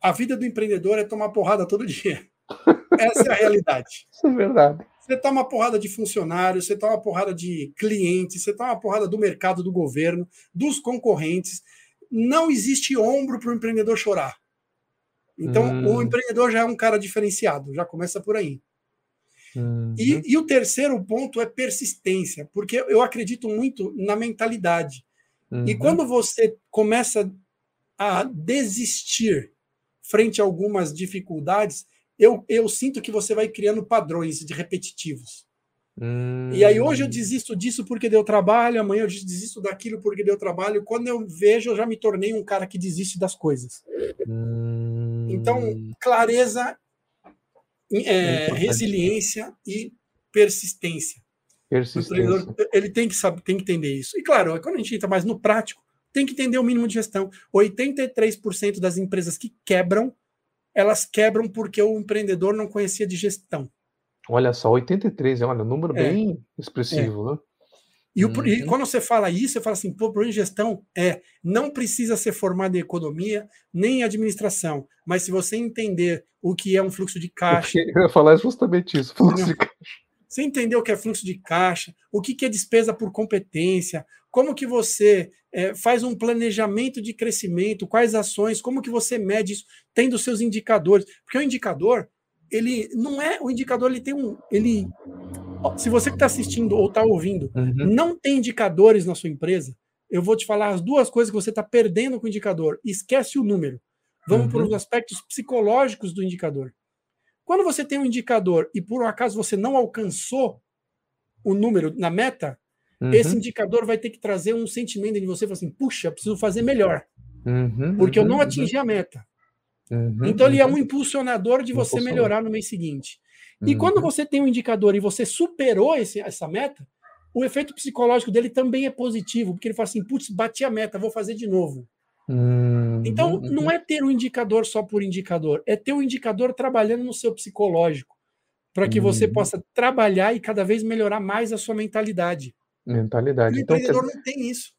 a vida do empreendedor é tomar porrada todo dia. Essa é a realidade. Isso é verdade. Você toma uma porrada de funcionários, você toma uma porrada de clientes, você toma uma porrada do mercado, do governo, dos concorrentes. Não existe ombro para o empreendedor chorar. Então, hum. o empreendedor já é um cara diferenciado, já começa por aí. Uhum. E, e, o terceiro ponto é persistência, porque eu acredito muito na mentalidade. Uhum. E quando você começa a desistir frente a algumas dificuldades, eu, eu sinto que você vai criando padrões de repetitivos. Hum. E aí hoje eu desisto disso porque deu trabalho, amanhã eu desisto daquilo porque deu trabalho. Quando eu vejo, eu já me tornei um cara que desiste das coisas. Hum. Então, clareza, é, resiliência e persistência. persistência. Ele tem que saber, tem que entender isso. E claro, quando a gente entra mais no prático, tem que entender o mínimo de gestão. 83% das empresas que quebram, elas quebram porque o empreendedor não conhecia de gestão. Olha só, 83, olha, um número é. bem expressivo, é. né? E, o, e, uhum. quando você fala isso, você fala assim, pô, por gestão é, não precisa ser formado em economia, nem em administração, mas se você entender o que é um fluxo de caixa... Eu ia falar justamente isso, fluxo de caixa. Você entendeu o que é fluxo de caixa, o que é despesa por competência, como que você é, faz um planejamento de crescimento, quais ações, como que você mede isso, tendo seus indicadores, porque o indicador, ele não é o indicador, ele tem um. Ele, se você que está assistindo ou está ouvindo, uhum. não tem indicadores na sua empresa, eu vou te falar as duas coisas que você está perdendo com o indicador. Esquece o número. Vamos uhum. para os aspectos psicológicos do indicador. Quando você tem um indicador e por um acaso você não alcançou o número na meta, uhum. esse indicador vai ter que trazer um sentimento de você, assim, puxa, preciso fazer melhor, uhum. porque eu não uhum. atingi a meta. Uhum, então ele é um uhum. impulsionador de você melhorar no mês seguinte. E uhum. quando você tem um indicador e você superou esse, essa meta, o efeito psicológico dele também é positivo, porque ele fala assim: putz, bati a meta, vou fazer de novo. Uhum. Então, não é ter um indicador só por indicador, é ter um indicador trabalhando no seu psicológico, para que você uhum. possa trabalhar e cada vez melhorar mais a sua mentalidade. Mentalidade. O então, empreendedor não tem isso.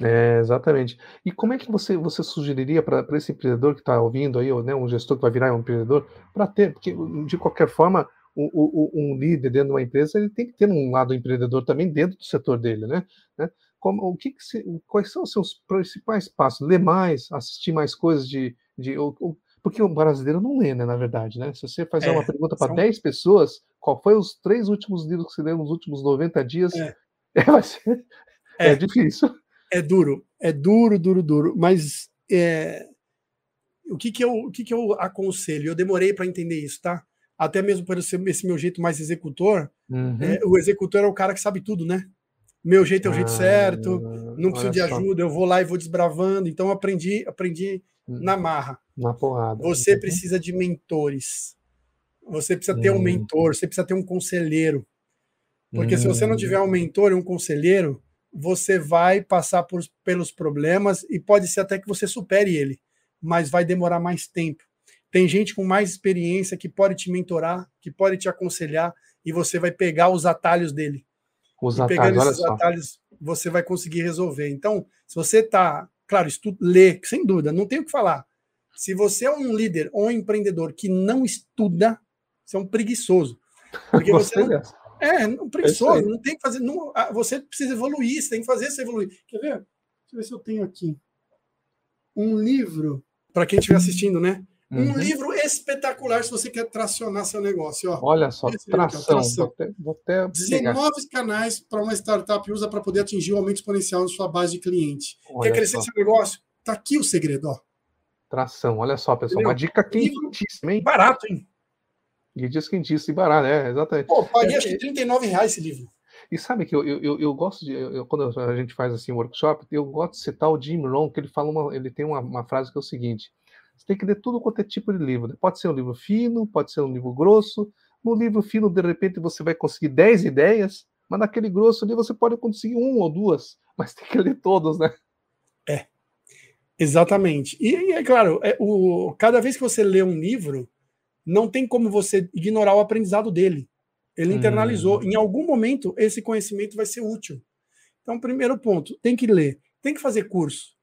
É, exatamente. E como é que você, você sugeriria para esse empreendedor que está ouvindo aí, ou né, um gestor que vai virar um empreendedor, para ter, porque de qualquer forma, o, o, um líder dentro de uma empresa, ele tem que ter um lado empreendedor também dentro do setor dele, né? né? Como, o que, que se, quais são os seus principais passos? Ler mais, assistir mais coisas de. de ou, ou, porque o brasileiro não lê, né, na verdade, né? Se você fazer é, uma pergunta para são... 10 pessoas, qual foi os três últimos livros que você leu nos últimos 90 dias? É, é ser, é. é difícil. É duro, é duro, duro, duro. Mas é, o, que, que, eu, o que, que eu aconselho? Eu demorei para entender isso, tá? Até mesmo por esse, esse meu jeito mais executor. Uhum. É, o executor é o cara que sabe tudo, né? Meu jeito é o jeito ah, certo, não preciso de ajuda, eu vou lá e vou desbravando. Então, aprendi, aprendi hum. na marra. Na porrada. Você uhum. precisa de mentores. Você precisa ter um hum. mentor, você precisa ter um conselheiro. Porque se você não hum. tiver um mentor e um conselheiro, você vai passar por, pelos problemas e pode ser até que você supere ele, mas vai demorar mais tempo. Tem gente com mais experiência que pode te mentorar, que pode te aconselhar e você vai pegar os atalhos dele. Os e atalhos, pegando esses atalhos, você vai conseguir resolver. Então, se você está, claro, estuda, lê, sem dúvida, não tem o que falar. Se você é um líder ou um empreendedor que não estuda, você é um preguiçoso. Porque você, não, é, não preguiçoso, não tem que fazer. Não, você precisa evoluir, você tem que fazer você evoluir. Quer ver? Deixa eu ver se eu tenho aqui um livro, para quem estiver assistindo, né? Um uhum. livro espetacular se você quer tracionar seu negócio. Ó. Olha só, tração. Aqui, tração. Vou até, vou até 19 canais para uma startup usa para poder atingir o um aumento exponencial na sua base de cliente. Olha quer crescer só. seu negócio? Tá aqui o segredo, ó. Tração, olha só, pessoal. Entendeu? Uma dica quentíssima, hein? Barato, hein? E diz quentíssimo e barato, é, exatamente. Pô, paguei é, acho que 39 reais esse livro. E sabe que eu, eu, eu gosto de. Eu, quando a gente faz assim um workshop, eu gosto de citar o Jim Rohn, que ele fala uma, ele tem uma, uma frase que é o seguinte: você tem que ler tudo quanto é tipo de livro. Pode ser um livro fino, pode ser um livro grosso. No livro fino, de repente, você vai conseguir 10 ideias, mas naquele grosso ali você pode conseguir um ou duas, mas tem que ler todos, né? É. Exatamente. E, e é claro, é, o, cada vez que você lê um livro, não tem como você ignorar o aprendizado dele. Ele internalizou. Hum. Em algum momento, esse conhecimento vai ser útil. Então, primeiro ponto, tem que ler, tem que fazer curso.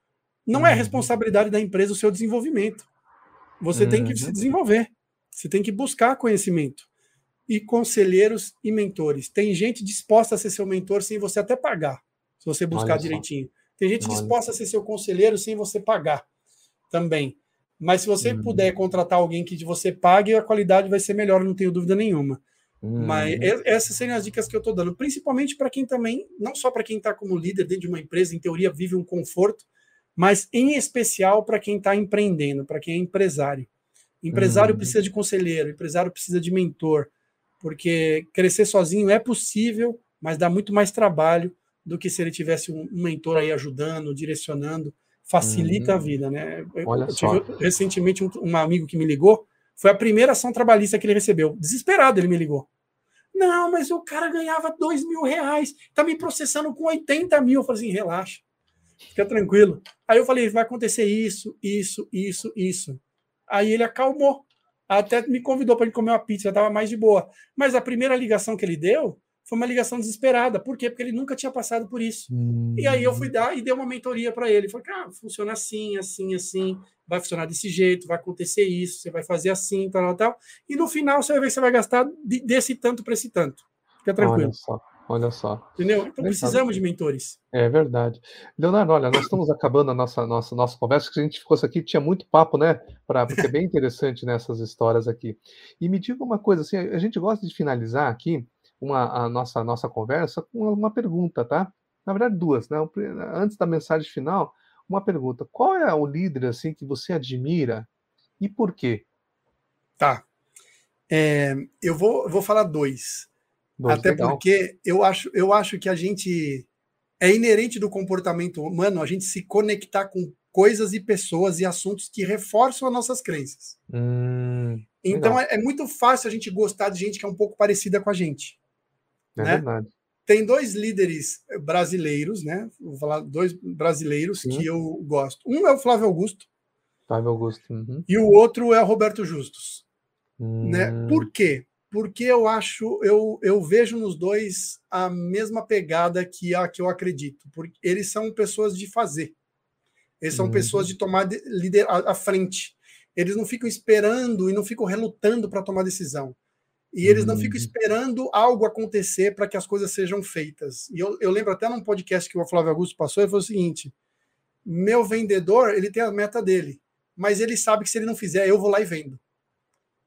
Não é uhum. é responsabilidade da empresa o seu desenvolvimento. Você uhum. tem que se uhum. desenvolver. Você tem que buscar conhecimento. E conselheiros e mentores. Tem gente disposta a ser seu mentor sem você até pagar, se você buscar direitinho. Tem gente Olha. disposta a ser seu conselheiro sem você pagar também. Mas se você uhum. puder contratar alguém que você pague, a qualidade vai ser melhor, não tenho dúvida nenhuma. Uhum. Mas essas seriam as dicas que eu estou dando, principalmente para quem também, não só para quem está como líder dentro de uma empresa, em teoria vive um conforto, mas em especial para quem está empreendendo, para quem é empresário. Empresário uhum. precisa de conselheiro, empresário precisa de mentor, porque crescer sozinho é possível, mas dá muito mais trabalho do que se ele tivesse um mentor aí ajudando, direcionando, facilita uhum. a vida, né? Olha eu só. tive recentemente um, um, amigo que me ligou, foi a primeira ação trabalhista que ele recebeu. Desesperado, ele me ligou. Não, mas o cara ganhava dois mil reais, tá me processando com 80 mil. Eu falei assim, relaxa, fica tranquilo. Aí eu falei, vai acontecer isso, isso, isso, isso. Aí ele acalmou. Até me convidou para gente comer uma pizza, já estava mais de boa. Mas a primeira ligação que ele deu foi uma ligação desesperada. Por quê? Porque ele nunca tinha passado por isso. Hum. E aí eu fui dar e dei uma mentoria para ele. Falei, cara, funciona assim, assim, assim, vai funcionar desse jeito, vai acontecer isso, você vai fazer assim, tal, tal, tal. E no final você vai ver que você vai gastar desse tanto para esse tanto. Fica tranquilo. Olha só. Olha só. Entendeu? Então precisamos de mentores. É verdade. Leonardo, olha, nós estamos acabando a nossa, nossa, nossa conversa, que a gente ficou aqui, tinha muito papo, né? Pra, porque é bem interessante nessas histórias aqui. E me diga uma coisa, assim, a gente gosta de finalizar aqui uma, a nossa, nossa conversa com uma pergunta, tá? Na verdade, duas, né? Antes da mensagem final, uma pergunta. Qual é o líder, assim, que você admira e por quê? Tá. É, eu vou, vou falar dois. Até legal. porque eu acho, eu acho que a gente é inerente do comportamento humano a gente se conectar com coisas e pessoas e assuntos que reforçam as nossas crenças. Hum, então é, é, muito fácil a gente gostar de gente que é um pouco parecida com a gente. É né? verdade. Tem dois líderes brasileiros, né? Vou falar dois brasileiros Sim. que eu gosto. Um é o Flávio Augusto. Flávio Augusto. Uhum. E o outro é o Roberto Justus. Hum. Né? Por quê? porque eu acho, eu, eu vejo nos dois a mesma pegada que a que eu acredito, porque eles são pessoas de fazer, eles são uhum. pessoas de tomar lider à frente. Eles não ficam esperando e não ficam relutando para tomar decisão. E eles uhum. não ficam uhum. esperando algo acontecer para que as coisas sejam feitas. E eu, eu lembro até num podcast que o Flávio Augusto passou, ele falou o seguinte: meu vendedor, ele tem a meta dele, mas ele sabe que se ele não fizer, eu vou lá e vendo.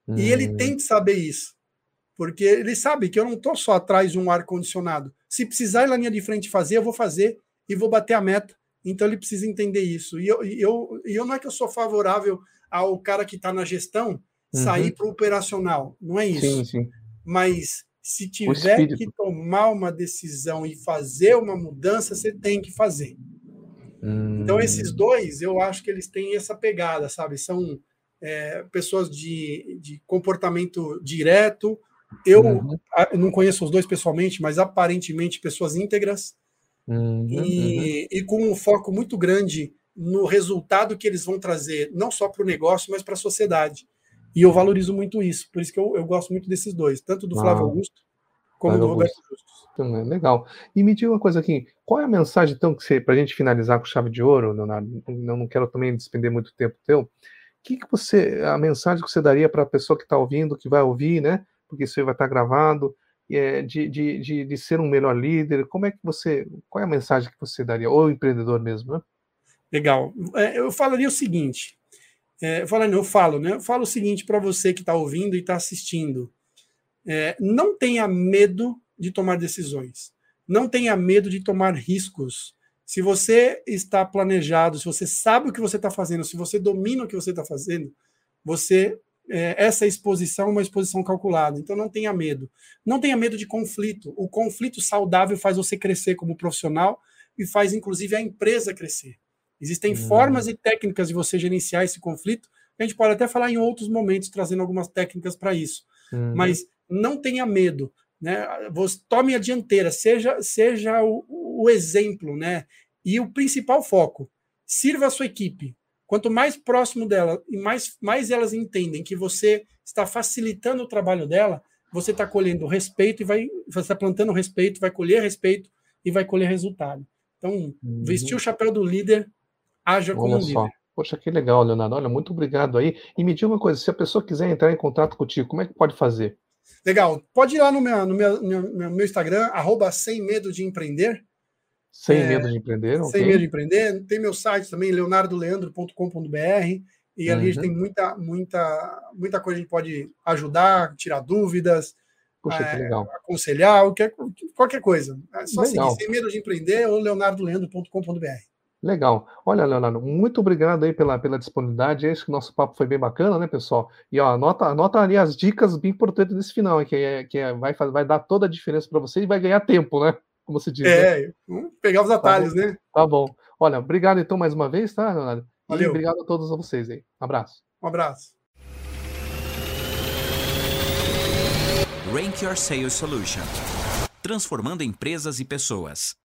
Uhum. E ele tem que saber isso porque ele sabe que eu não estou só atrás de um ar-condicionado. Se precisar ir na linha de frente fazer, eu vou fazer e vou bater a meta. Então ele precisa entender isso. E eu, eu, eu não é que eu sou favorável ao cara que está na gestão sair uhum. para o operacional. Não é isso. Sim, sim. Mas se tiver que tomar uma decisão e fazer uma mudança, você tem que fazer. Hum. Então, esses dois, eu acho que eles têm essa pegada, sabe? São é, pessoas de, de comportamento direto, eu uhum. não conheço os dois pessoalmente, mas aparentemente pessoas íntegras uhum. e, uhum. e, com um foco muito grande no resultado que eles vão trazer, não só para o negócio, mas para a sociedade. E eu valorizo muito isso, por isso que eu, eu gosto muito desses dois, tanto do Flávio ah, Augusto como Flávio do Roberto Justus. Legal. E me diga uma coisa aqui, qual é a mensagem, então, que você, para a gente finalizar com chave de ouro, Leonardo, não, não quero também despender muito tempo teu, que, que você, a mensagem que você daria para a pessoa que está ouvindo, que vai ouvir, né? porque isso aí vai estar gravado, é, de, de, de, de, ser um melhor líder? Como é que você, qual é a mensagem que você daria, ou empreendedor mesmo, né? Legal. É, eu falaria o seguinte, é, eu, falo, eu falo, né? Eu falo o seguinte para você que está ouvindo e está assistindo. É, não tenha medo de tomar decisões. Não tenha medo de tomar riscos. Se você está planejado, se você sabe o que você está fazendo, se você domina o que você está fazendo, você é, essa exposição é uma exposição calculada. Então não tenha medo. Não tenha medo de conflito. O conflito saudável faz você crescer como profissional e faz inclusive a empresa crescer. Existem hum. formas e técnicas de você gerenciar esse conflito. A gente pode até falar em outros momentos, trazendo algumas técnicas para isso. Hum. Mas não tenha medo. Né? Você tome a dianteira, seja, seja o, o exemplo, né? E o principal foco: sirva a sua equipe, Quanto mais próximo dela e mais, mais elas entendem que você está facilitando o trabalho dela, você está colhendo respeito e vai. Você está plantando respeito, vai colher respeito e vai colher resultado. Então, uhum. vestir o chapéu do líder, haja como Olha um só. líder. Poxa, que legal, Leonardo. Olha, muito obrigado aí. E me diga uma coisa: se a pessoa quiser entrar em contato contigo, como é que pode fazer? Legal. Pode ir lá no meu, no meu, no meu Instagram, arroba sem medo de empreender. Sem é, medo de empreender? Sem medo de empreender. Tem meu site também, leonardoleandro.com.br, e ali uhum. a gente uhum. tem muita, muita, muita coisa que a gente pode ajudar, tirar dúvidas. Puxa, é, aconselhar, qualquer coisa. É só legal. seguir, sem medo de empreender, ou leonardoleandro.com.br. Legal. Olha, Leonardo, muito obrigado aí pela, pela disponibilidade. Acho que o nosso papo foi bem bacana, né, pessoal? E ó, anota, anota ali as dicas bem importantes desse final, que, é, que é, vai, vai dar toda a diferença para você e vai ganhar tempo, né? Como se diz. É, né? vamos pegar os atalhos, tá né? Tá bom. Olha, obrigado então mais uma vez, tá, Leonardo? Valeu. E obrigado a todos vocês aí. Um abraço. Um abraço. Rank Your Sales Solution transformando empresas e pessoas.